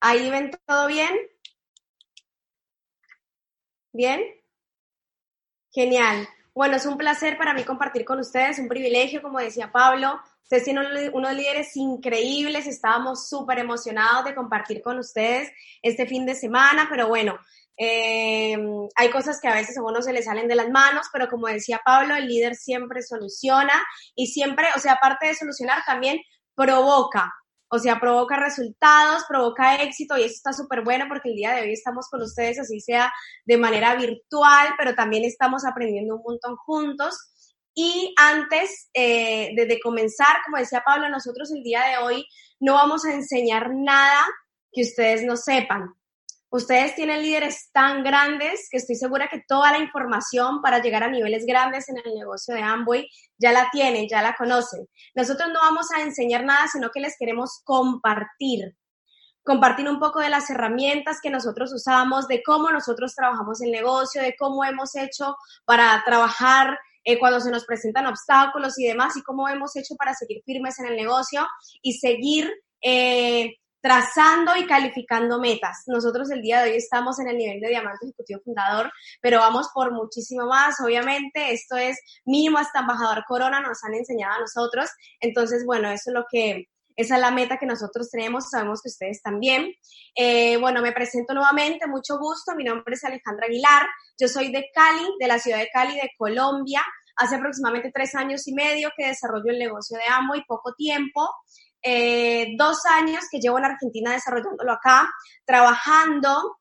¿Ahí ven todo bien? ¿Bien? Genial. Bueno, es un placer para mí compartir con ustedes, un privilegio, como decía Pablo. Ustedes tienen unos líderes increíbles, estábamos súper emocionados de compartir con ustedes este fin de semana, pero bueno, eh, hay cosas que a veces a uno se le salen de las manos, pero como decía Pablo, el líder siempre soluciona y siempre, o sea, aparte de solucionar, también provoca. O sea, provoca resultados, provoca éxito y eso está súper bueno porque el día de hoy estamos con ustedes, así sea de manera virtual, pero también estamos aprendiendo un montón juntos. Y antes eh, de comenzar, como decía Pablo, nosotros el día de hoy no vamos a enseñar nada que ustedes no sepan. Ustedes tienen líderes tan grandes que estoy segura que toda la información para llegar a niveles grandes en el negocio de Amway ya la tienen, ya la conocen. Nosotros no vamos a enseñar nada, sino que les queremos compartir. Compartir un poco de las herramientas que nosotros usamos, de cómo nosotros trabajamos el negocio, de cómo hemos hecho para trabajar eh, cuando se nos presentan obstáculos y demás, y cómo hemos hecho para seguir firmes en el negocio y seguir eh, trazando y calificando metas. Nosotros el día de hoy estamos en el nivel de diamante ejecutivo fundador, pero vamos por muchísimo más. Obviamente, esto es mínimo hasta embajador corona, nos han enseñado a nosotros. Entonces, bueno, eso es lo que, esa es la meta que nosotros tenemos, sabemos que ustedes también. Eh, bueno, me presento nuevamente, mucho gusto. Mi nombre es Alejandra Aguilar. Yo soy de Cali, de la ciudad de Cali, de Colombia. Hace aproximadamente tres años y medio que desarrollo el negocio de Amo y poco tiempo. Eh, dos años que llevo en Argentina desarrollándolo acá, trabajando,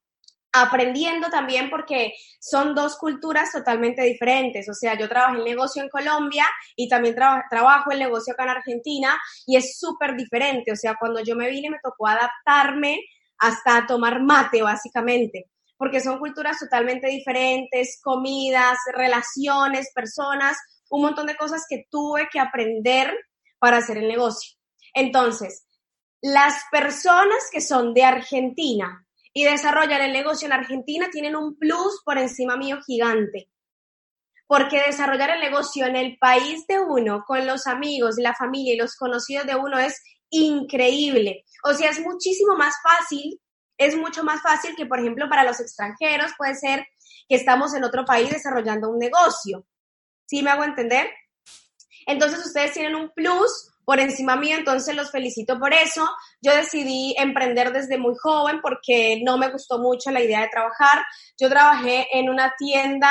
aprendiendo también porque son dos culturas totalmente diferentes. O sea, yo trabajo en negocio en Colombia y también trabajo el negocio acá en Argentina y es súper diferente. O sea, cuando yo me vine me tocó adaptarme hasta tomar mate, básicamente, porque son culturas totalmente diferentes, comidas, relaciones, personas, un montón de cosas que tuve que aprender para hacer el negocio. Entonces, las personas que son de Argentina y desarrollan el negocio en Argentina tienen un plus por encima mío gigante. Porque desarrollar el negocio en el país de uno, con los amigos, la familia y los conocidos de uno es increíble. O sea, es muchísimo más fácil, es mucho más fácil que, por ejemplo, para los extranjeros puede ser que estamos en otro país desarrollando un negocio. ¿Sí me hago entender? Entonces ustedes tienen un plus por encima mío, entonces los felicito por eso. Yo decidí emprender desde muy joven porque no me gustó mucho la idea de trabajar. Yo trabajé en una tienda,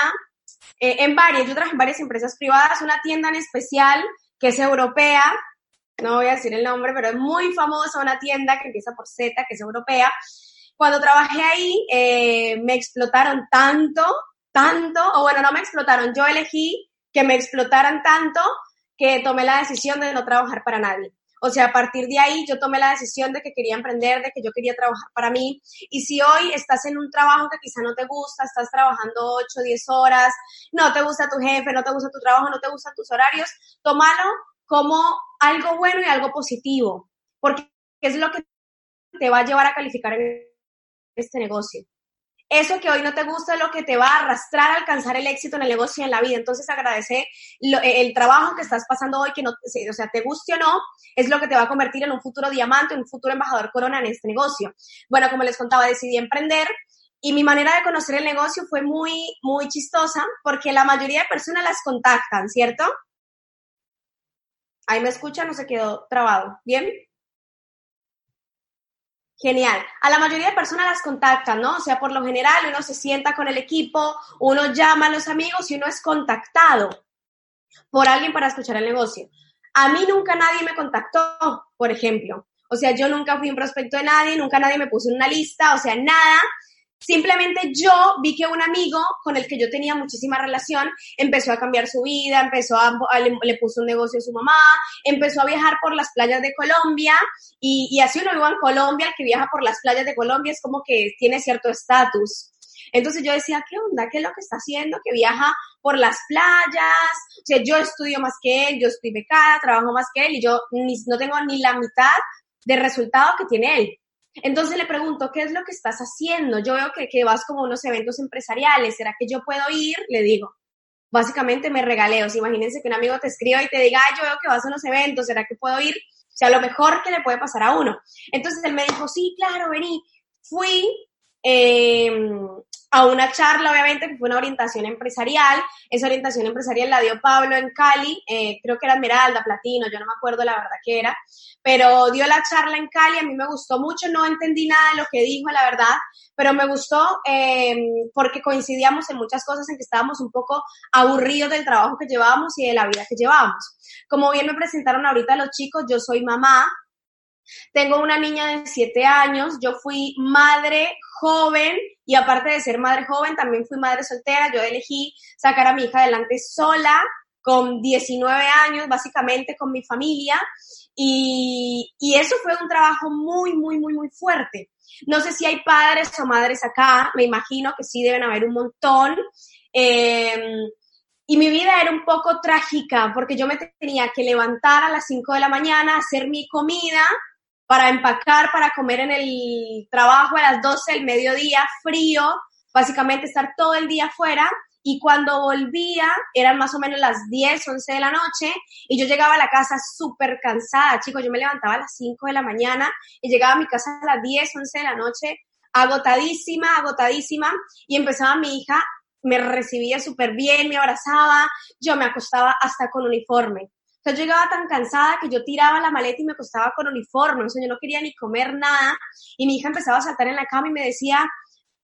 eh, en varias, yo trabajé en varias empresas privadas, una tienda en especial que es europea, no voy a decir el nombre, pero es muy famosa, una tienda que empieza por Z, que es europea. Cuando trabajé ahí, eh, me explotaron tanto, tanto, o bueno, no me explotaron, yo elegí que me explotaran tanto que tomé la decisión de no trabajar para nadie. O sea, a partir de ahí yo tomé la decisión de que quería emprender, de que yo quería trabajar para mí. Y si hoy estás en un trabajo que quizá no te gusta, estás trabajando 8, 10 horas, no te gusta tu jefe, no te gusta tu trabajo, no te gustan tus horarios, tómalo como algo bueno y algo positivo, porque es lo que te va a llevar a calificar en este negocio eso que hoy no te gusta es lo que te va a arrastrar a alcanzar el éxito en el negocio y en la vida. Entonces agradece eh, el trabajo que estás pasando hoy, que no, o sea, te guste o no, es lo que te va a convertir en un futuro diamante, un futuro embajador corona en este negocio. Bueno, como les contaba, decidí emprender y mi manera de conocer el negocio fue muy, muy chistosa porque la mayoría de personas las contactan, ¿cierto? Ahí me escucha, no se quedó trabado. ¿Bien? Genial. A la mayoría de personas las contactan, ¿no? O sea, por lo general uno se sienta con el equipo, uno llama a los amigos y uno es contactado por alguien para escuchar el negocio. A mí nunca nadie me contactó, por ejemplo. O sea, yo nunca fui un prospecto de nadie, nunca nadie me puso en una lista, o sea, nada. Simplemente yo vi que un amigo con el que yo tenía muchísima relación empezó a cambiar su vida, empezó a, le, puso un negocio a su mamá, empezó a viajar por las playas de Colombia y, así uno vive en Colombia, el que viaja por las playas de Colombia es como que tiene cierto estatus. Entonces yo decía, ¿qué onda? ¿Qué es lo que está haciendo? Que viaja por las playas. O sea, yo estudio más que él, yo estoy becada, trabajo más que él y yo no tengo ni la mitad del resultado que tiene él. Entonces le pregunto, ¿qué es lo que estás haciendo? Yo veo que, que vas como unos eventos empresariales, ¿será que yo puedo ir? Le digo, básicamente me regaleo. imagínense que un amigo te escriba y te diga, yo veo que vas a unos eventos, ¿será que puedo ir? O sea, lo mejor que le puede pasar a uno. Entonces él me dijo, sí, claro, vení. fui em, a una charla, obviamente, que fue una orientación empresarial. Esa orientación empresarial la dio Pablo en Cali, eh, creo que era Esmeralda, Platino, yo no me acuerdo la verdad que era, pero dio la charla en Cali, a mí me gustó mucho, no entendí nada de lo que dijo, la verdad, pero me gustó em, porque coincidíamos en muchas cosas, en que estábamos un poco aburridos del trabajo que llevábamos y de la vida que llevábamos. Como bien me presentaron ahorita los chicos, yo soy mamá, tengo una niña de 7 años, yo fui madre joven y aparte de ser madre joven, también fui madre soltera. Yo elegí sacar a mi hija adelante sola, con 19 años, básicamente con mi familia. Y, y, eso fue un trabajo muy, muy, muy, muy fuerte. No sé si hay padres o madres acá, me imagino que sí deben haber un montón. Eh, y mi vida era un poco trágica porque yo me tenía que levantar a las 5 de la mañana, hacer mi comida, para empacar, para comer en el trabajo a las 12 del mediodía, frío, básicamente estar todo el día afuera. Y cuando volvía, eran más o menos las 10, 11 de la noche, y yo llegaba a la casa súper cansada, chicos. Yo me levantaba a las 5 de la mañana y llegaba a mi casa a las 10, 11 de la noche, agotadísima, agotadísima, y empezaba mi hija, me recibía súper bien, me abrazaba, yo me acostaba hasta con uniforme yo llegaba tan cansada que yo tiraba la maleta y me acostaba con uniforme, o sea, yo no quería ni comer nada. Y mi hija empezaba a saltar en la cama y me decía,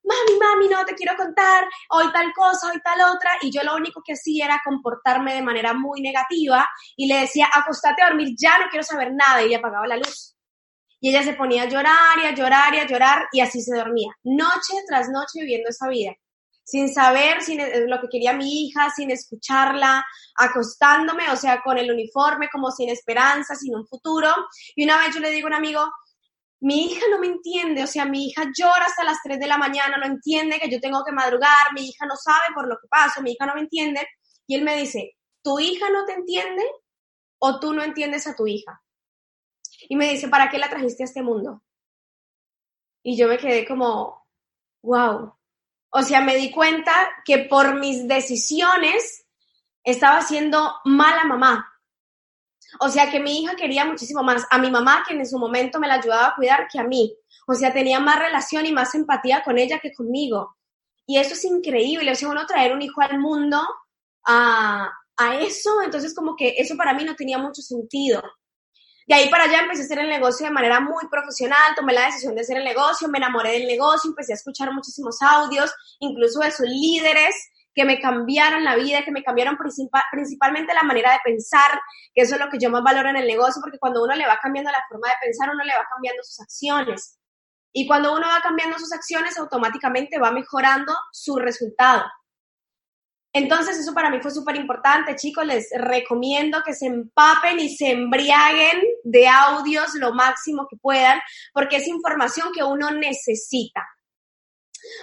mami, mami, no te quiero contar, hoy tal cosa, hoy tal otra. Y yo lo único que hacía era comportarme de manera muy negativa y le decía, acostate a dormir, ya no quiero saber nada. Y ella apagaba la luz. Y ella se ponía a llorar y a llorar y a llorar y así se dormía, noche tras noche viviendo esa vida sin saber sin, e, lo que quería mi hija, sin escucharla, acostándome, o sea, con el uniforme, como sin esperanza, sin un futuro. Y una vez yo le digo a un amigo, mi hija no me entiende, o sea, mi hija llora hasta las 3 de la mañana, no entiende que yo tengo que madrugar, mi hija no sabe por lo que paso, mi hija no me entiende. Y él me dice, ¿tu hija no te entiende o tú no entiendes a tu hija? Y me dice, ¿para qué la trajiste a este mundo? Y yo me quedé como, wow, o sea, me di cuenta que por mis decisiones estaba siendo mala mamá. O sea, que mi hija quería muchísimo más a mi mamá, que en su momento me la ayudaba a cuidar, que a mí. O sea, tenía más relación y más empatía con ella que conmigo. Y eso es increíble. O sea, uno traer un hijo al mundo a, a eso, entonces como que eso para mí no tenía mucho sentido. De ahí para allá empecé a hacer el negocio de manera muy profesional, tomé la decisión de hacer el negocio, me enamoré del negocio, empecé a escuchar muchísimos audios, incluso de sus líderes que me cambiaron la vida, que me cambiaron principalmente la manera de pensar, que eso es lo que yo más valoro en el negocio, porque cuando uno le va cambiando la forma de pensar, uno le va cambiando sus acciones. Y cuando uno va cambiando sus acciones, automáticamente va mejorando su resultado. Entonces, eso para mí fue súper importante, chicos. Les recomiendo que se empapen y se embriaguen de audios lo máximo que puedan, porque es información que uno necesita.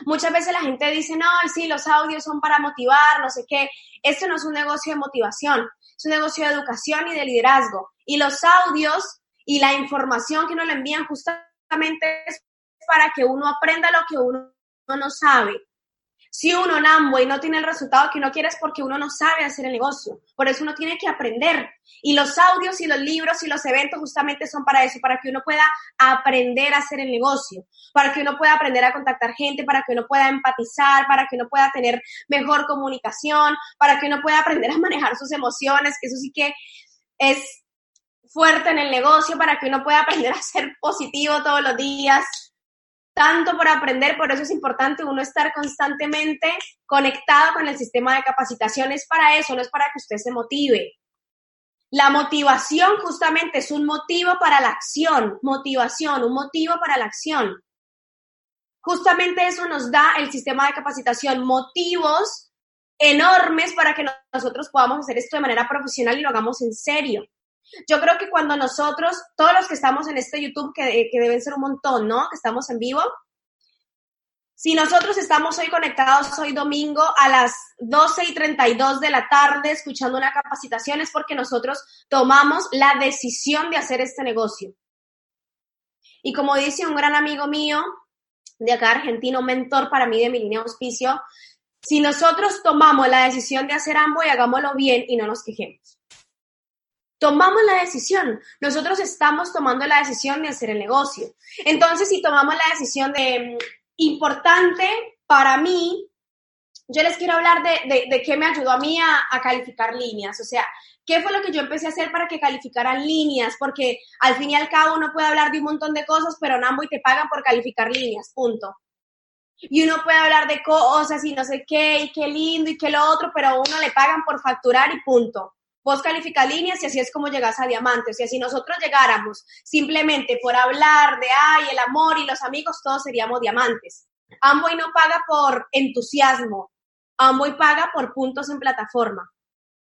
Muchas veces la gente dice, no, sí, los audios son para motivar, no sé qué. Esto no es un negocio de motivación, es un negocio de educación y de liderazgo. Y los audios y la información que uno le envían justamente es para que uno aprenda lo que uno no sabe si uno en y no tiene el resultado que uno quiere es porque uno no sabe hacer el negocio. Por eso uno tiene que aprender. Y los audios y los libros y los eventos justamente son para eso, para que uno pueda aprender a hacer el negocio, para que uno pueda aprender a contactar gente, para que uno pueda empatizar, para que uno pueda tener mejor comunicación, para que uno pueda aprender a manejar sus emociones, que eso sí que es fuerte en el negocio, para que uno pueda aprender a ser positivo todos los días tanto por aprender, por eso es importante uno estar constantemente conectado con el sistema de capacitación. Es para eso, no es para que usted se motive. La motivación justamente es un motivo para la acción, motivación, un motivo para la acción. Justamente eso nos da el sistema de capacitación, motivos enormes para que nosotros podamos hacer esto de manera profesional y lo hagamos en serio. Yo creo que cuando nosotros, todos los que estamos en este YouTube, que, deben ser un montón, ¿no? Que estamos en vivo, si nosotros estamos hoy conectados hoy domingo a las 12 y 32 de la tarde escuchando una capacitación es porque nosotros tomamos la decisión de hacer este negocio. Y como dice un gran amigo mío de acá argentino, mentor para mí de mi línea de auspicio, si nosotros tomamos la decisión de hacer ambos y hagámoslo bien y no nos quejemos. Tomamos la decisión. Nosotros estamos tomando la decisión de hacer el negocio. Entonces, si tomamos la decisión de mm, importante para mí, yo les quiero hablar de, de, qué me ayudó a mí a, calificar líneas. O sea, qué fue lo que yo empecé a hacer para que calificaran líneas, porque al fin y al cabo uno puede hablar de un montón de cosas, pero en y te pagan por calificar líneas, punto. Y uno puede hablar de cosas y no sé qué, y qué lindo y qué lo otro, pero a uno le pagan por facturar y punto. Vos califica líneas y así es como llegas a diamantes. Y así nosotros llegáramos simplemente por hablar de, ay, el amor y los amigos, todos seríamos diamantes. Amboy no paga por entusiasmo, Amboy paga por puntos en plataforma.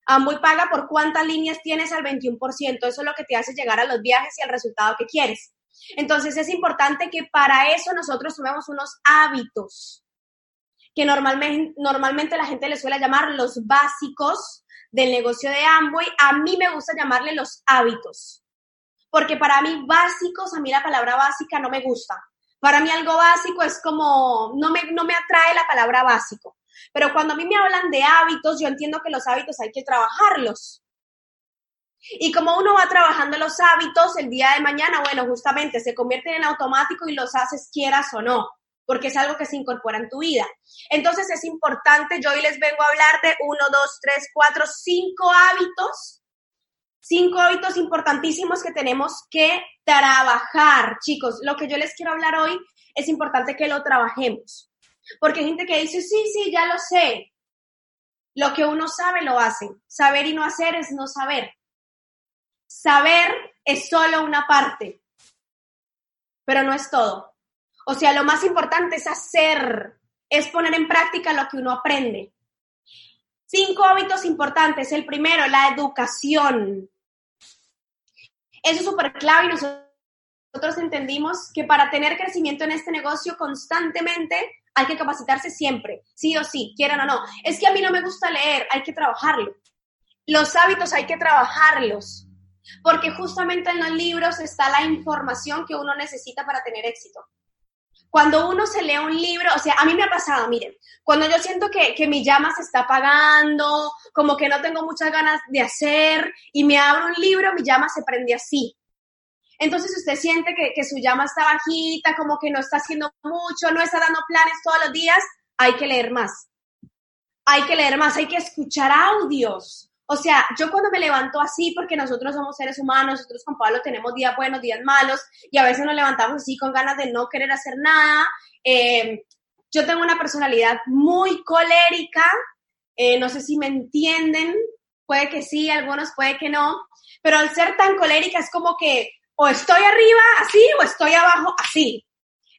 Amboy paga por cuántas líneas tienes al 21%. Eso es lo que te hace llegar a los viajes y al resultado que quieres. Entonces es importante que para eso nosotros tomemos unos hábitos que normalmente, normalmente la gente le suele llamar los básicos del negocio de Amway. A mí me gusta llamarle los hábitos, porque para mí básicos, a mí la palabra básica no me gusta. Para mí algo básico es como, no me, no me atrae la palabra básico. Pero cuando a mí me hablan de hábitos, yo entiendo que los hábitos hay que trabajarlos. Y como uno va trabajando los hábitos, el día de mañana, bueno, justamente se convierten en automático y los haces quieras o no, porque es algo que se incorpora en tu vida. Entonces es importante, yo hoy les vengo a hablar de uno, dos, tres, cuatro, cinco hábitos, cinco hábitos importantísimos que tenemos que trabajar. Chicos, lo que yo les quiero hablar hoy es importante que lo trabajemos. Porque hay gente que dice, sí, sí, ya lo sé. Lo que uno sabe lo hace. Saber y no hacer es no saber. Saber es solo una parte, pero no es todo. O sea, lo más importante es hacer, es poner en práctica lo que uno aprende. Cinco hábitos importantes. El primero, la educación. Eso es súper clave y nosotros entendimos que para tener crecimiento en este negocio constantemente hay que capacitarse siempre, sí o sí, quieran o no. Es que a mí no me gusta leer, hay que trabajarlo. Los hábitos hay que trabajarlos, porque justamente en los libros está la información que uno necesita para tener éxito. Cuando uno se lee un libro, o sea, a mí me ha pasado, miren, cuando yo siento que, que mi llama se está apagando, como que no tengo muchas ganas de hacer, y me abro un libro, mi llama se prende así. Entonces usted siente que, su llama está bajita, como que no está haciendo mucho, no está dando planes todos los días, hay que leer más. Hay que leer más, hay que escuchar audios. O sea, yo cuando me levanto así, porque nosotros somos seres humanos, nosotros con Pablo tenemos días buenos, días malos, y a veces nos levantamos así con ganas de no querer hacer nada. Eh, yo tengo una personalidad muy colérica, eh, no sé si me entienden, puede que sí, algunos puede que no, pero al ser tan colérica es como que o estoy arriba así o estoy abajo así.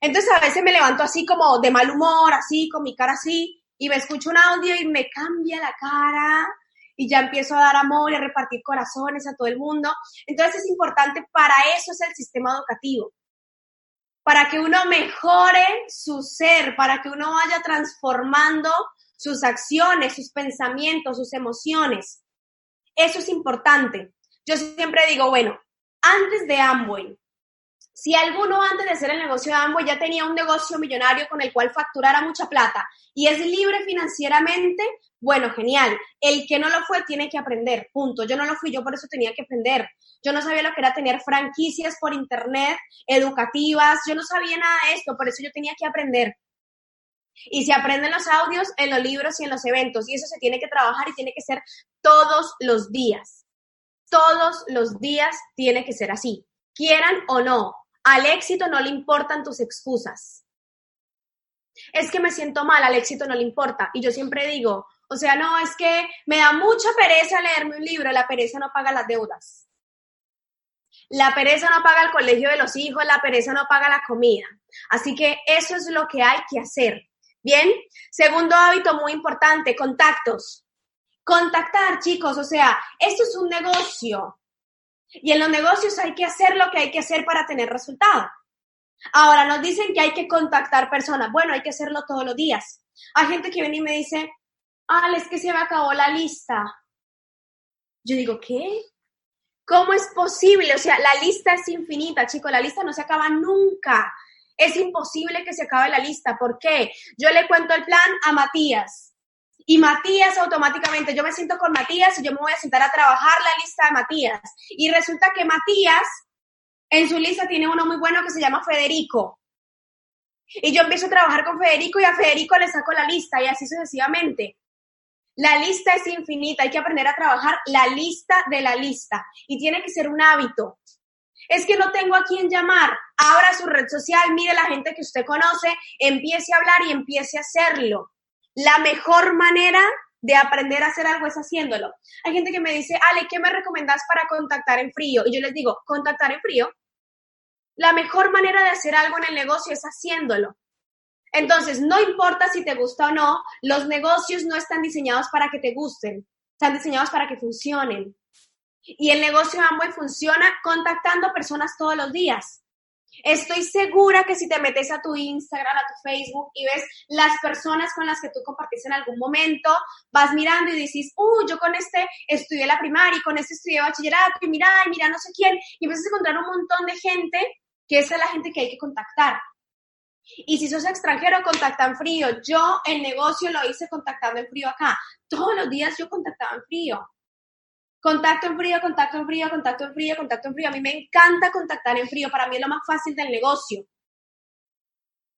Entonces a veces me levanto así como de mal humor, así, con mi cara así, y me escucho un audio y me cambia la cara y ya empiezo a dar amor y a repartir corazones a todo el mundo. Entonces es importante, para eso es el sistema educativo, para que uno mejore su ser, para que uno vaya transformando sus acciones, sus pensamientos, sus emociones. Eso es importante. Yo siempre digo, bueno, antes de Amway. Si alguno antes de hacer el negocio de Amway ya tenía un negocio millonario con el cual facturara mucha plata y es libre financieramente, bueno, genial. El que no lo fue tiene que aprender, punto. Yo no lo fui, yo por eso tenía que aprender. Yo no sabía lo que era tener franquicias por internet, educativas, yo no sabía nada de esto, por eso yo tenía que aprender. Y se aprenden los audios en los libros y en los eventos, y eso se tiene que trabajar y tiene que ser todos los días todos los días tiene que ser así, quieran o no. Al éxito no le importan tus excusas. Es que me siento mal, al éxito no le importa. Y yo siempre digo, o sea, no, es que me da mucha pereza leerme un libro, la pereza no paga las deudas. La pereza no paga el colegio de los hijos, la pereza no paga la comida. Así que eso es lo que hay que hacer. Bien, segundo hábito muy importante, contactos contactar, chicos, o sea, esto es un negocio. Y en los negocios hay que hacer lo que hay que hacer para tener resultado. Ahora nos dicen que hay que contactar personas. Bueno, hay que hacerlo todos los días. Hay gente que viene y me dice, ah, es que se me acabó la lista. Yo digo, ¿qué? ¿Cómo es posible? O sea, la lista es infinita, chicos, la lista no se acaba nunca. Es imposible que se acabe la lista. ¿Por qué? Yo le cuento el plan a Matías Y Matías automáticamente, yo me siento con Matías y yo me voy a sentar a trabajar la lista de Matías. Y resulta que Matías en su lista tiene uno muy bueno que se llama Federico. Y yo empiezo a trabajar con Federico y a Federico le saco la lista y así sucesivamente. La lista es infinita, hay que aprender a trabajar la lista de la lista y tiene que ser un hábito. Es que no tengo a quién llamar. Abra su red social, mire la gente que usted conoce, empiece a hablar y empiece a hacerlo. La mejor manera de aprender a hacer algo es haciéndolo. Hay gente que me dice, Ale, ¿qué me recomendás para contactar en frío? Y yo les digo, contactar en frío. La mejor manera de hacer algo en el negocio es haciéndolo. Entonces, no importa si te gusta o no, los negocios no están diseñados para que te gusten, están diseñados para que funcionen. Y el negocio Amway funciona contactando personas todos los días. Estoy segura que si te metes a tu Instagram, a tu Facebook y ves las personas con las que tú compartiste en algún momento, vas mirando y dices, uh, yo con este estudié la primaria y con este estudié bachillerato y mira, y mira no sé quién, y empiezas a encontrar un montón de gente que esa es la gente que hay que contactar. Y si sos extranjero, contacta en frío. Yo el negocio lo hice contactando en frío acá. Todos los días yo contactaba en frío. Contacto en frío, contacto en frío, contacto en frío, contacto en frío. A mí me encanta contactar en frío. Para mí es lo más fácil del negocio.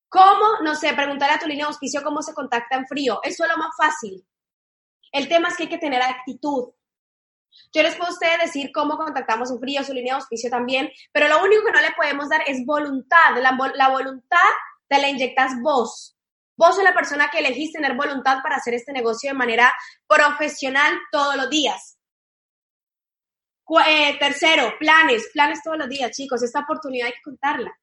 ¿Cómo? No sé, preguntarle a tu línea de auspicio cómo se contacta en frío. Eso es lo más fácil. El tema es que hay que tener actitud. Yo les puedo a ustedes decir cómo contactamos en frío, su línea de auspicio también, pero lo único que no le podemos dar es voluntad. La, la voluntad te la inyectas vos. Vos sos la persona que elegís tener voluntad para hacer este negocio de manera profesional todos los días. Eh, tercero, planes, planes todos los días, chicos. Esta oportunidad hay que contarla.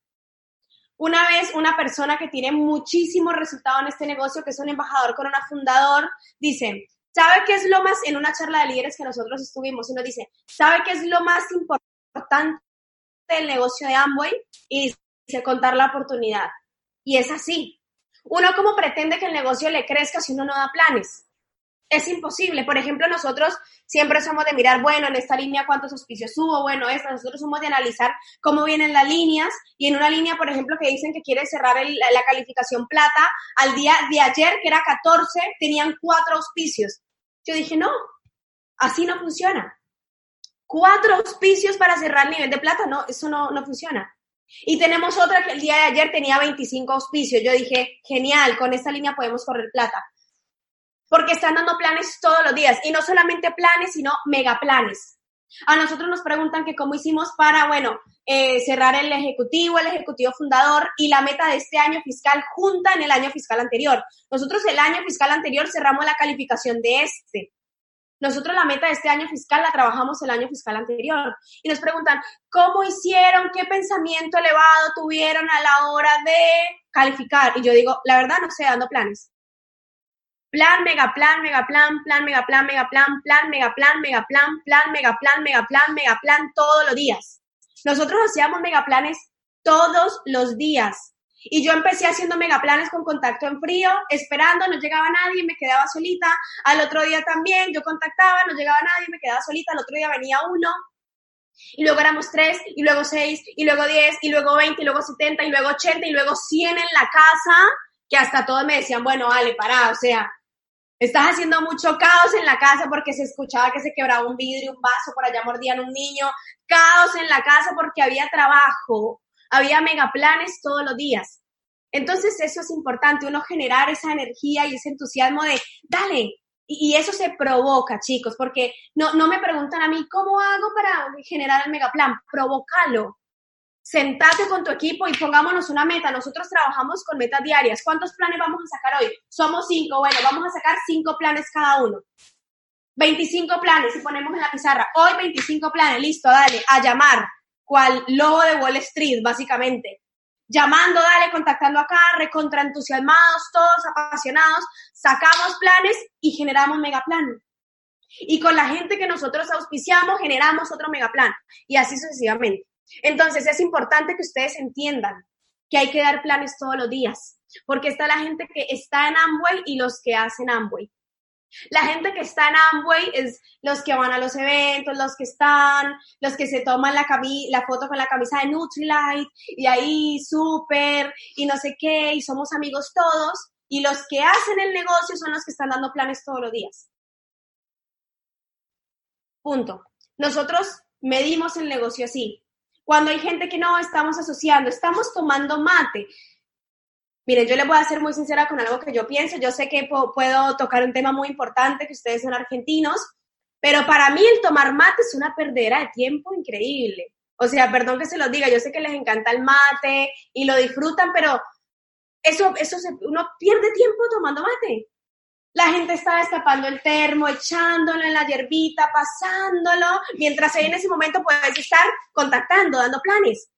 Una vez una persona que tiene muchísimo resultado en este negocio, que es un embajador con una fundador, dice, ¿sabe qué es lo más, en una charla de líderes que nosotros estuvimos, y nos dice, ¿sabe qué es lo más importante del negocio de Amway? Y dice, contar la oportunidad. Y es así. Uno como pretende que el negocio le crezca si uno no da planes. Es imposible. Por ejemplo, nosotros siempre somos de mirar, bueno, en esta línea cuántos auspicios hubo, bueno, esta, nosotros somos de analizar cómo vienen las líneas y en una línea, por ejemplo, que dicen que quiere cerrar la calificación plata, al día de ayer, que era 14, tenían cuatro auspicios. Yo dije, no, así no funciona. Cuatro auspicios para cerrar el nivel de plata, no, eso no, no funciona. Y tenemos otra que el día de ayer tenía 25 auspicios. Yo dije, genial, con esta línea podemos correr plata. Porque están dando planes todos los días. Y no solamente planes, sino megaplanes. A nosotros nos preguntan que cómo hicimos para, bueno, eh, cerrar el ejecutivo, el ejecutivo fundador y la meta de este año fiscal junta en el año fiscal anterior. Nosotros el año fiscal anterior cerramos la calificación de este. Nosotros la meta de este año fiscal la trabajamos el año fiscal anterior y nos preguntan, ¿cómo hicieron? ¿Qué pensamiento elevado tuvieron a la hora de calificar? Y yo digo, la verdad no sé, dando planes. Plan, mega plan, mega plan, plan, mega plan, mega plan, plan, mega plan, mega plan, plan, mega plan, mega plan, mega plan, todos los días. Nosotros hacíamos mega planes todos los días. Y yo empecé haciendo megaplanes con contacto en frío, esperando, no llegaba nadie, me quedaba solita. Al otro día también yo contactaba, no llegaba nadie, me quedaba solita. Al otro día venía uno. Y luego éramos tres, y luego seis, y luego diez, y luego veinte, y luego setenta, y luego ochenta, y luego cien en la casa, que hasta todos me decían, bueno, vale, pará, o sea, estás haciendo mucho caos en la casa porque se escuchaba que se quebraba un vidrio, un vaso, por allá mordían un niño, caos en la casa porque había trabajo, había megaplanes todos los días. Entonces eso es importante, uno generar esa energía y ese entusiasmo de, dale, y, eso se provoca, chicos, porque no, no me preguntan a mí, ¿cómo hago para generar el megaplan? Provócalo. Sentate con tu equipo y pongámonos una meta. Nosotros trabajamos con metas diarias. ¿Cuántos planes vamos a sacar hoy? Somos cinco. Bueno, vamos a sacar cinco planes cada uno. 25 planes y ponemos en la pizarra. Hoy 25 planes, listo, dale, a llamar cual lobo de Wall Street, básicamente. Llamando, dale, contactando acá, recontraentusiasmados, todos apasionados, sacamos planes y generamos megaplan. Y con la gente que nosotros auspiciamos, generamos otro megaplan. Y así sucesivamente. Entonces, es importante que ustedes entiendan que hay que dar planes todos los días, porque está la gente que está en Amway y los que hacen Amway. La gente que está en Amway es los que van a los eventos, los que están, los que se toman la, foto con la camisa de Nutrilite y ahí súper y no sé qué y somos amigos todos. Y los que hacen el negocio son los que están dando planes todos los días. Punto. Nosotros medimos el negocio así. Cuando hay gente que no estamos asociando, estamos tomando mate. Miren, yo les voy a ser muy sincera con algo que yo pienso. Yo sé que puedo tocar un tema muy importante, que ustedes son argentinos, pero para mí el tomar mate es una perdera de tiempo increíble. O sea, perdón que se lo diga, yo sé que les encanta el mate y lo disfrutan, pero eso, eso uno pierde tiempo tomando mate. La gente está destapando el termo, echándolo en la hierbita, pasándolo, mientras en ese momento puedes estar contactando, dando planes.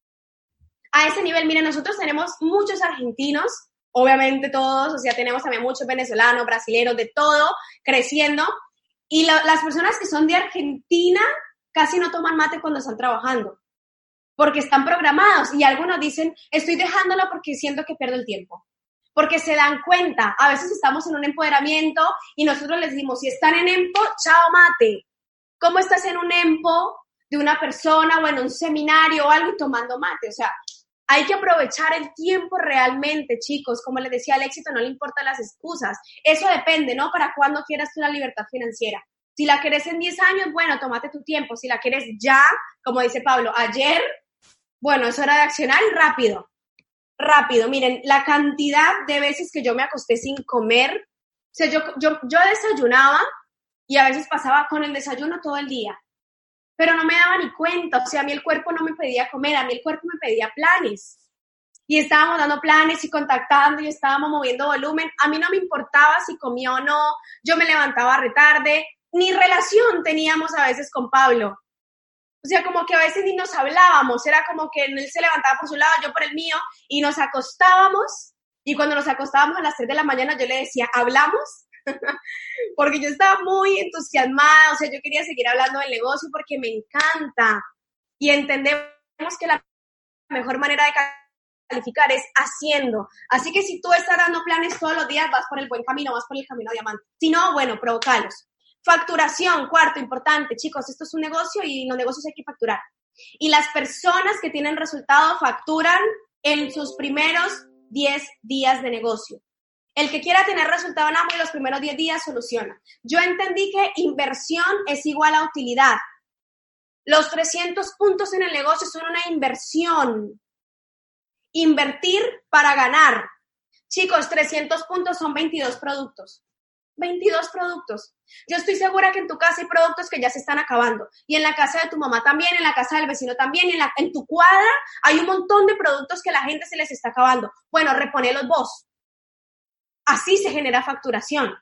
A ese nivel, miren, nosotros tenemos muchos argentinos, obviamente todos, o sea, tenemos también muchos venezolanos, brasileños, de todo, creciendo. Y las personas que son de Argentina casi no toman mate cuando están trabajando, porque están programados y algunos dicen, estoy dejándolo porque siento que pierdo el tiempo porque se dan cuenta. A veces estamos en un empoderamiento y nosotros les decimos, si están en EMPO, chao mate. ¿Cómo estás en un EMPO de una persona o en un seminario o algo y tomando mate? O sea, hay que aprovechar el tiempo realmente, chicos. Como les decía, al éxito no le importan las excusas. Eso depende, ¿no? Para cuándo quieras tú la libertad financiera. Si la querés en 10 años, bueno, tómate tu tiempo. Si la quieres ya, como dice Pablo, ayer, bueno, es hora de accionar y rápido rápido. Miren, la cantidad de veces que yo me acosté sin comer, o sea, yo, yo, yo desayunaba y a veces pasaba con el desayuno todo el día, pero no me daba ni cuenta, o sea, a mí el cuerpo no me pedía comer, a mí el cuerpo me pedía planes. Y estábamos dando planes y contactando y estábamos moviendo volumen. A mí no me importaba si comía o no, yo me levantaba retarde, ni relación teníamos a veces con Pablo. O sea, como que a veces ni nos hablábamos, era como que él se levantaba por su lado, yo por el mío, y nos acostábamos, y cuando nos acostábamos a las 3 de la mañana yo le decía, ¿hablamos? porque yo estaba muy entusiasmada, o sea, yo quería seguir hablando del negocio porque me encanta, y entendemos que la mejor manera de calificar es haciendo. Así que si tú estás dando planes todos los días, vas por el buen camino, vas por el camino diamante. Si no, bueno, provocalos. Facturación, cuarto, importante, chicos, esto es un negocio y los negocios hay que facturar. Y las personas que tienen resultado facturan en sus primeros 10 días de negocio. El que quiera tener resultado en ambos los primeros 10 días soluciona. Yo entendí que inversión es igual a utilidad. Los 300 puntos en el negocio son una inversión. Invertir para ganar. Chicos, 300 puntos son 22 productos. 22 productos. Yo estoy segura que en tu casa hay productos que ya se están acabando. Y en la casa de tu mamá también, en la casa del vecino también, en tu cuadra hay un montón de productos que la gente se les está acabando. Bueno, reponelos vos. Así se genera facturación.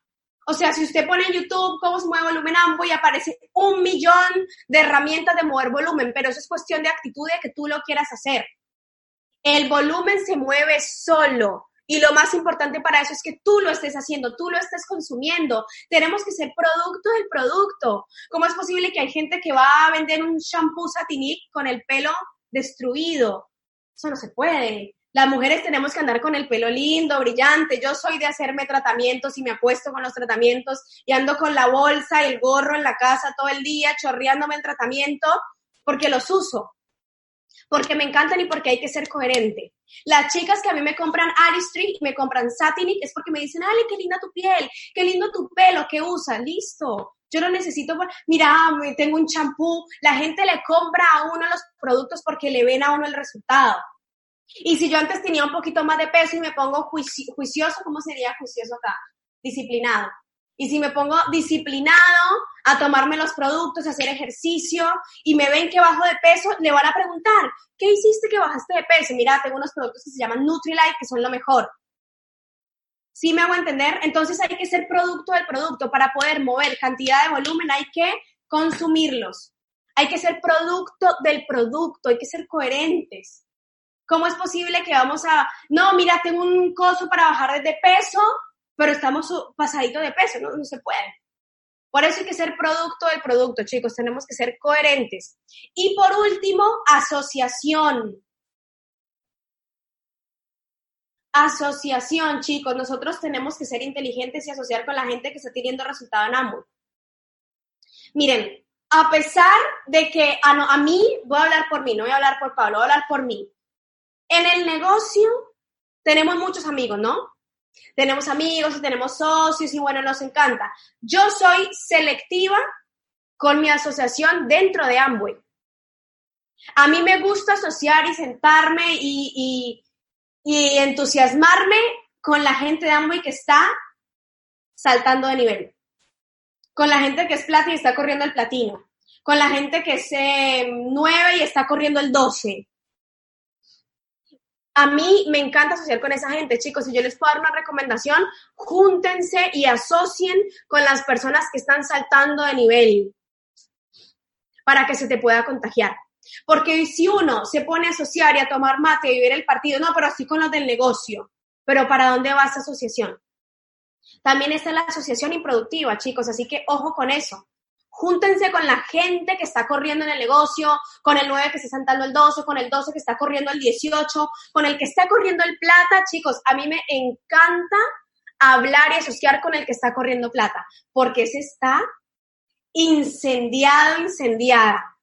O sea, si usted pone en YouTube cómo se mueve volumen AMBO y aparece un millón de herramientas de mover volumen, pero eso es cuestión de actitud de que tú lo quieras hacer. El volumen se mueve solo. Y lo más importante para eso es que tú lo estés haciendo, tú lo estés consumiendo. Tenemos que ser producto del producto. ¿Cómo es posible que hay gente que va a vender un shampoo satinic con el pelo destruido? Eso no se puede. Las mujeres tenemos que andar con el pelo lindo, brillante. Yo soy de hacerme tratamientos y me apuesto con los tratamientos y ando con la bolsa el gorro en la casa todo el día, chorreándome el tratamiento porque los uso porque me encantan y porque hay que ser coherente. Las chicas que a mí me compran Aristry y me compran Satinic es porque me dicen, Ale, qué linda tu piel, qué lindo tu pelo, ¿qué usa? Listo. Yo no necesito, mira, tengo un champú. La gente le compra a uno los productos porque le ven a uno el resultado. Y si yo antes tenía un poquito más de peso y me pongo juicioso, ¿cómo sería juicioso acá? Disciplinado. Y si me pongo disciplinado a tomarme los productos, a hacer ejercicio y me ven que bajo de peso, le van a preguntar, ¿qué hiciste que bajaste de peso? Mira, tengo unos productos que se llaman Nutrilite, que son lo mejor. ¿Sí me hago entender? Entonces hay que ser producto del producto. Para poder mover cantidad de volumen hay que consumirlos. Hay que ser producto del producto, hay que ser coherentes. ¿Cómo es posible que vamos a, no, mira, tengo un coso para bajar de peso, pero estamos pasadito de peso, ¿no? No se puede. Por eso hay que ser producto del producto, chicos, tenemos que ser coherentes. Y por último, asociación. Asociación, chicos, nosotros tenemos que ser inteligentes y asociar con la gente que está teniendo resultado en ambos. Miren, a pesar de que a, no, a mí, voy a hablar por mí, no voy a hablar por Pablo, voy a hablar por mí. En el negocio tenemos muchos amigos, ¿no? Tenemos amigos y tenemos socios y bueno, nos encanta. Yo soy selectiva con mi asociación dentro de Amway. A mí me gusta asociar y sentarme y, y entusiasmarme con la gente de Amway que está saltando de nivel, con la gente que es plata y está corriendo el platino, con la gente que es 9 y está corriendo el 12. A mí me encanta asociar con esa gente, chicos. Si yo les puedo dar una recomendación, júntense y asocien con las personas que están saltando de nivel para que se te pueda contagiar. Porque si uno se pone a asociar y a tomar mate y vivir el partido, no, pero así con los del negocio. Pero ¿para dónde va esa asociación? También está la asociación improductiva, chicos, así que ojo con eso. Júntense con la gente que está corriendo en el negocio, con el 9 que está saltando el 12, con el 12 que está corriendo el 18, con el que está corriendo el plata, chicos. A mí me encanta hablar y asociar con el que está corriendo plata, porque ese está incendiado, incendiada.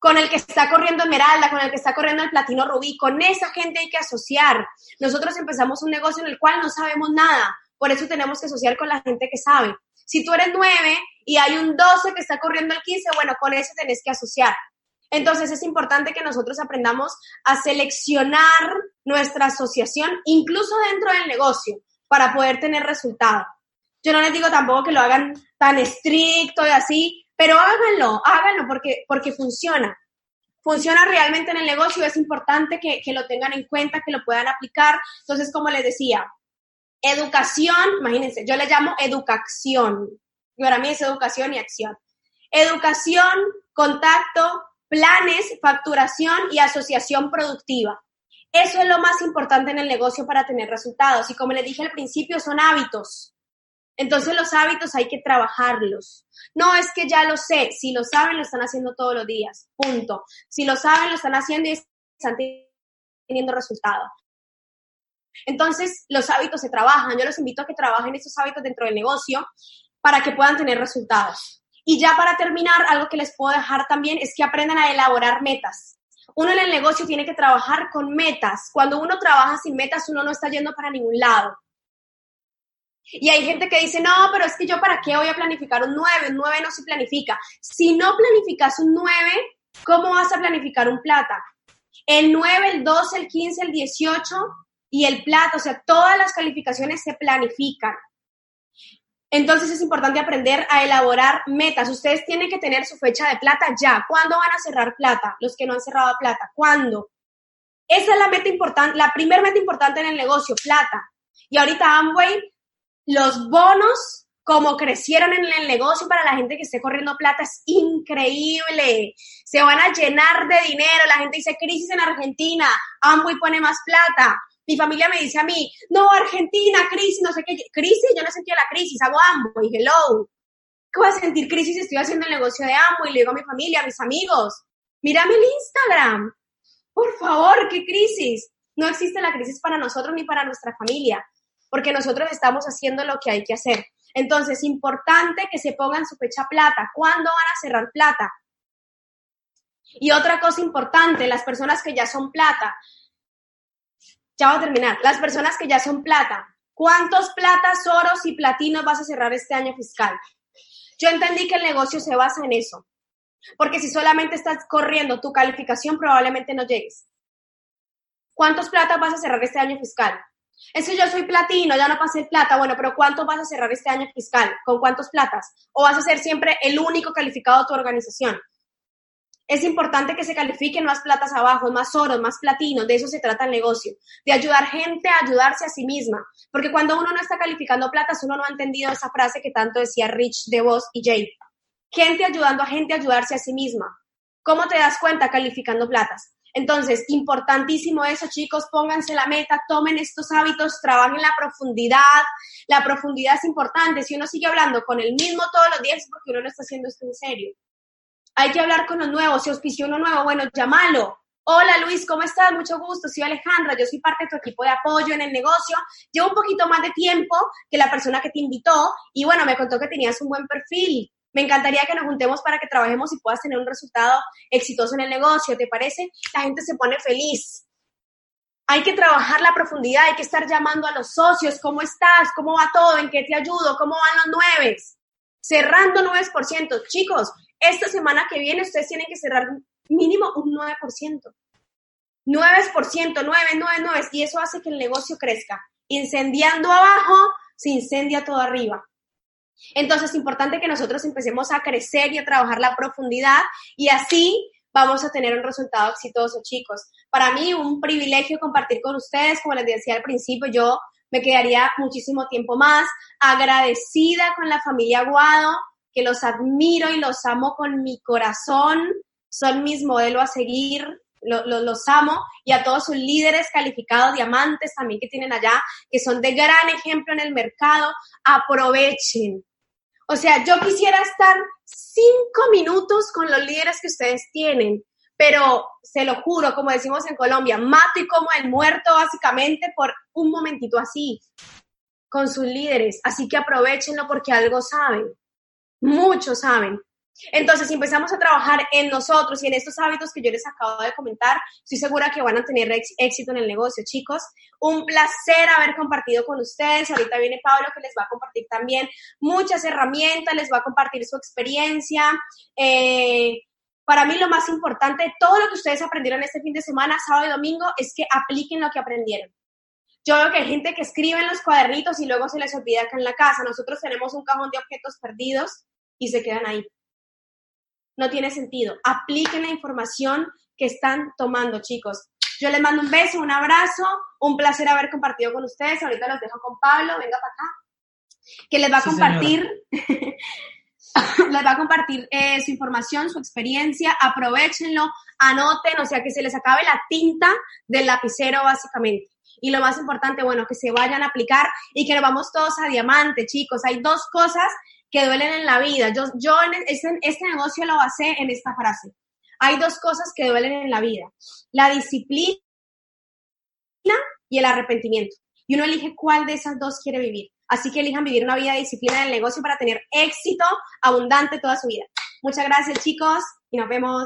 Con el que está corriendo Esmeralda, con el que está corriendo el Platino Rubí, con esa gente hay que asociar. Nosotros empezamos un negocio en el cual no sabemos nada, por eso tenemos que asociar con la gente que sabe. Si tú eres 9 y hay un 12 que está corriendo el 15, bueno, con eso tenés que asociar. Entonces es importante que nosotros aprendamos a seleccionar nuestra asociación, incluso dentro del negocio, para poder tener resultados. Yo no les digo tampoco que lo hagan tan estricto y así, pero háganlo, háganlo porque, porque funciona. Funciona realmente en el negocio, es importante que, que lo tengan en cuenta, que lo puedan aplicar. Entonces, como les decía, Educación, imagínense, yo le llamo educación. Para mí es educación y acción. Educación, contacto, planes, facturación y asociación productiva. Eso es lo más importante en el negocio para tener resultados. Y como les dije al principio, son hábitos. Entonces los hábitos hay que trabajarlos. No es que ya lo sé. Si lo saben, lo están haciendo todos los días. Punto. Si lo saben, lo están haciendo y están teniendo resultados. Entonces, los hábitos se trabajan. Yo los invito a que trabajen esos hábitos dentro del negocio para que puedan tener resultados. Y ya para terminar, algo que les puedo dejar también es que aprendan a elaborar metas. Uno en el negocio tiene que trabajar con metas. Cuando uno trabaja sin metas, uno no está yendo para ningún lado. Y hay gente que dice, no, pero es que yo para qué voy a planificar un 9, un 9 no se planifica. Si no planificas un 9, ¿cómo vas a planificar un plata? El 9, el 12, el 15, el 18 y el plato, o sea, todas las calificaciones se planifican. Entonces es importante aprender a elaborar metas. Ustedes tienen que tener su fecha de plata ya. ¿Cuándo van a cerrar plata? Los que no han cerrado plata. ¿Cuándo? Esa es la meta importante, la primera meta importante en el negocio, plata. Y ahorita Amway, los bonos, como crecieron en el negocio para la gente que esté corriendo plata, es increíble. Se van a llenar de dinero. La gente dice crisis en Argentina, Amway pone más plata. Mi familia me dice a mí, no, Argentina, crisis, no sé qué. Crisis, yo no sentía la crisis, hago y hello. ¿Cómo voy a sentir crisis si estoy haciendo el negocio de Amway? Le digo a mi familia, a mis amigos, mírame el Instagram. Por favor, ¿qué crisis? No existe la crisis para nosotros ni para nuestra familia, porque nosotros estamos haciendo lo que hay que hacer. Entonces, importante que se pongan su fecha plata. ¿Cuándo van a cerrar plata? Y otra cosa importante, las personas que ya son plata, ya voy a terminar. Las personas que ya son plata, ¿cuántos platas, oros y platinos vas a cerrar este año fiscal? Yo entendí que el negocio se basa en eso. Porque si solamente estás corriendo tu calificación, probablemente no llegues. ¿Cuántos platas vas a cerrar este año fiscal? Es que yo soy platino, ya no pasé plata. Bueno, pero ¿cuántos vas a cerrar este año fiscal? ¿Con cuántos platas? ¿O vas a ser siempre el único calificado de tu organización? Es importante que se califiquen más platas abajo, más oro, más platino, de eso se trata el negocio, de ayudar gente a ayudarse a sí misma, porque cuando uno no está calificando platas, uno no ha entendido esa frase que tanto decía Rich, DeVos y Jay. Gente ayudando a gente a ayudarse a sí misma. ¿Cómo te das cuenta calificando platas? Entonces, importantísimo eso, chicos, pónganse la meta, tomen estos hábitos, trabajen la profundidad. La profundidad es importante. Si uno sigue hablando con el mismo todos los días es porque uno no está haciendo esto en serio. Hay que hablar con los nuevos. Si auspició uno nuevo, bueno, llámalo. Hola Luis, ¿cómo estás? Mucho gusto. Soy Alejandra, yo soy parte de tu equipo de apoyo en el negocio. Llevo un poquito más de tiempo que la persona que te invitó y bueno, me contó que tenías un buen perfil. Me encantaría que nos juntemos para que trabajemos y puedas tener un resultado exitoso en el negocio. ¿Te parece? La gente se pone feliz. hay que trabajar la profundidad, hay que estar llamando a los socios, ¿cómo estás? ¿Cómo va todo? ¿En qué te ayudo? ¿Cómo van los nueves? Cerrando 9%. Chicos, esta semana que viene ustedes tienen que cerrar mínimo un 9%. 9%, 9, 9, 9, y eso hace que el negocio crezca. Incendiando abajo, se incendia todo arriba. Entonces es importante que nosotros empecemos a crecer y a trabajar la profundidad y así vamos a tener un resultado exitoso, chicos. Para mí, un privilegio compartir con ustedes, como les decía al principio, yo me quedaría muchísimo tiempo más agradecida con la familia Aguado, que los admiro y los amo con mi corazón, son mis modelos a seguir, los amo, y a todos sus líderes calificados, diamantes también que tienen allá, que son de gran ejemplo en el mercado, aprovechen. O sea, yo quisiera estar cinco minutos con los líderes que ustedes tienen, pero se lo juro, como decimos en Colombia, mato y como el muerto básicamente por un momentito así, con sus líderes. Así que aprovechenlo porque algo saben, muchos saben. Entonces, si empezamos a trabajar en nosotros y en estos hábitos que yo les acabo de comentar, estoy segura que van a tener éxito en el negocio, chicos. Un placer haber compartido con ustedes. Ahorita viene Pablo que les va a compartir también muchas herramientas, les va a compartir su experiencia. Eh, para mí lo más importante, todo lo que ustedes aprendieron este fin de semana, sábado y domingo, es que apliquen lo que aprendieron. Yo veo que hay gente que escribe en los cuadernitos y luego se les olvida acá en la casa. Nosotros tenemos un cajón de objetos perdidos y se quedan ahí no tiene sentido. Apliquen la información que están tomando, chicos. Yo les mando un beso, un abrazo, un placer haber compartido con ustedes. Ahorita los dejo con Pablo, venga para acá, que les va a compartir, les va a compartir eh, su información, su experiencia. Aprovechenlo, anoten, o sea, que se les acabe la tinta del lapicero básicamente. Y lo más importante, bueno, que se vayan a aplicar y que nos vamos todos a diamante, chicos. Hay dos cosas que duelen en la vida. Yo, yo este, este negocio lo basé en esta frase. Hay dos cosas que duelen en la vida. La disciplina y el arrepentimiento. Y uno elige cuál de esas dos quiere vivir. Así que elijan vivir una vida de disciplina en el negocio para tener éxito abundante toda su vida. Muchas gracias chicos y nos vemos.